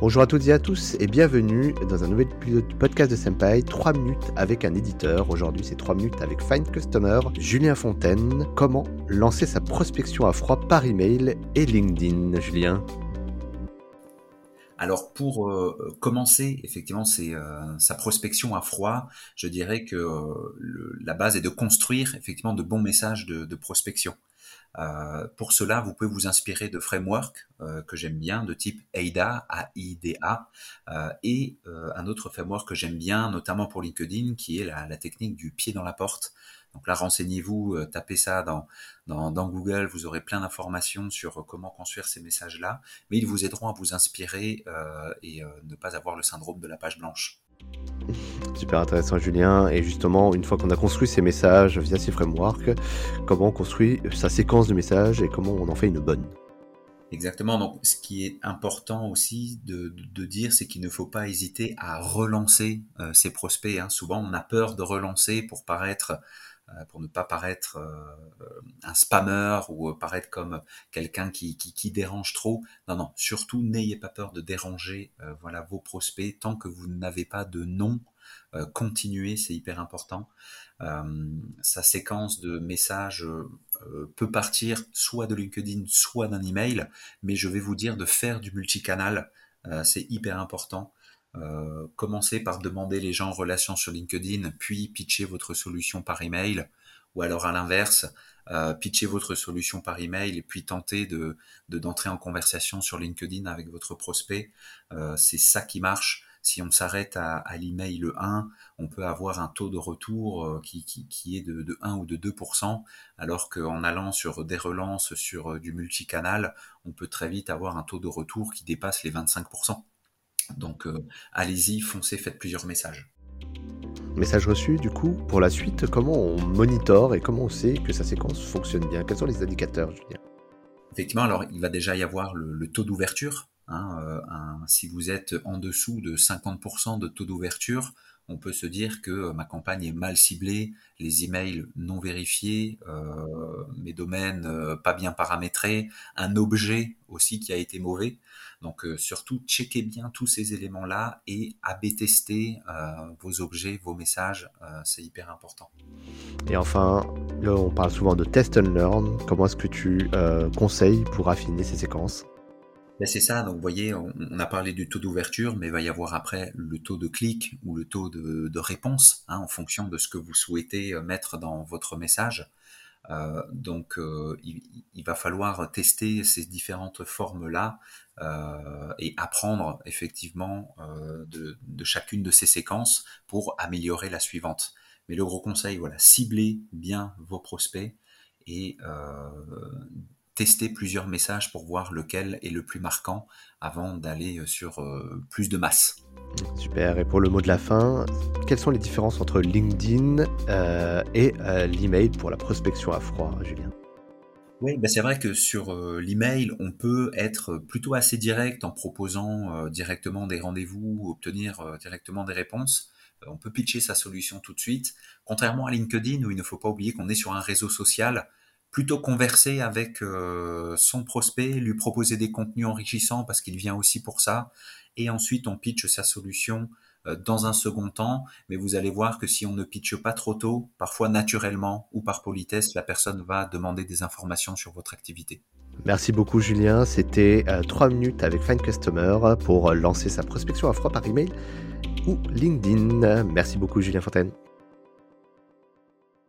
Bonjour à toutes et à tous et bienvenue dans un nouvel podcast de Senpai, 3 minutes avec un éditeur. Aujourd'hui c'est 3 minutes avec Find Customer, Julien Fontaine. Comment lancer sa prospection à froid par email et LinkedIn, Julien? Alors pour euh, commencer effectivement c'est euh, sa prospection à froid, je dirais que euh, la base est de construire effectivement de bons messages de prospection. Euh, pour cela, vous pouvez vous inspirer de frameworks euh, que j'aime bien, de type AIDA, A-I-D-A, euh, et un autre framework que j'aime bien, notamment pour LinkedIn, qui est la, technique du pied dans la porte. Donc là, renseignez-vous, tapez ça dans, dans, Google, vous aurez plein d'informations sur comment construire ces messages-là, mais ils vous aideront à vous inspirer et ne pas avoir le syndrome de la page blanche. Super intéressant Julien. Et justement, une fois qu'on a construit ces messages via ces frameworks, comment on construit sa séquence de messages et comment on en fait une bonne? Exactement. Donc, ce qui est important aussi de, dire, c'est qu'il ne faut pas hésiter à relancer euh, ses prospects. Hein. Souvent, on a peur de relancer pour paraître pour ne pas paraître euh, un spammer ou paraître comme quelqu'un qui, dérange trop. Non, non, surtout n'ayez pas peur de déranger euh, voilà vos prospects tant que vous n'avez pas de nom. continuez, c'est hyper important. sa séquence de messages peut partir soit de LinkedIn, soit d'un email, mais je vais vous dire de faire du multicanal, c'est hyper important. Euh, commencez par demander les gens en relation sur LinkedIn, puis pitcher votre solution par email, ou alors à l'inverse, euh, pitcher votre solution par email et puis tenter de d'entrer en conversation sur LinkedIn avec votre prospect. Euh, c'est ça qui marche. Si on s'arrête à, l'email 1, on peut avoir un taux de retour qui, est de, de, 1 ou de 2%, alors qu'en allant sur des relances sur du multicanal, on peut très vite avoir un taux de retour qui dépasse les 25%. Donc euh, allez-y, foncez, faites plusieurs messages. Message reçu, du coup, pour la suite, comment on monitore et comment on sait que sa séquence fonctionne bien? Quels sont les indicateurs, Julien? Effectivement, alors il va déjà y avoir le, taux d'ouverture. Hein, euh, si vous êtes en dessous de 50% de taux d'ouverture, on peut se dire que euh, ma campagne est mal ciblée, les emails non vérifiés, euh, mes domaines euh, pas bien paramétrés, un objet aussi qui a été mauvais. Donc surtout, checkez bien tous ces éléments-là et AB tester vos objets, vos messages, c'est hyper important. Et enfin, là on parle souvent de test and learn. Comment est-ce que tu conseilles pour affiner ces séquences? Ben c'est ça, donc vous voyez, on, a parlé du taux d'ouverture, mais il va y avoir après le taux de clic ou le taux de, réponse, hein, en fonction de ce que vous souhaitez euh, mettre dans votre message. Euh, donc euh, il, va falloir tester ces différentes formes-là euh, et apprendre effectivement euh, de, de, chacune de ces séquences pour améliorer la suivante. Mais le gros conseil, voilà, ciblez bien vos prospects et tester plusieurs messages pour voir lequel est le plus marquant avant d'aller euh, sur euh, plus de masse. Super. Et pour le mot de la fin, quelles sont les différences entre LinkedIn euh, et l'email pour la prospection à froid, Julien? Oui, ben c'est vrai que sur l'email, on peut être plutôt assez direct en proposant directement des rendez-vous, obtenir directement des réponses. on peut pitcher sa solution tout de suite. Contrairement à LinkedIn, où il ne faut pas oublier qu'on est sur un réseau social, plutôt converser avec euh, son prospect, lui proposer des contenus enrichissants parce qu'il vient aussi pour ça, et ensuite on pitch sa solution euh, dans un second temps, mais vous allez voir que si on ne pitche pas trop tôt, parfois naturellement ou par politesse, la personne va demander des informations sur votre activité. Merci beaucoup Julien, c'était 3 euh, minutes avec Find Customer pour lancer sa prospection à froid par email ou LinkedIn. Merci beaucoup Julien Fontaine.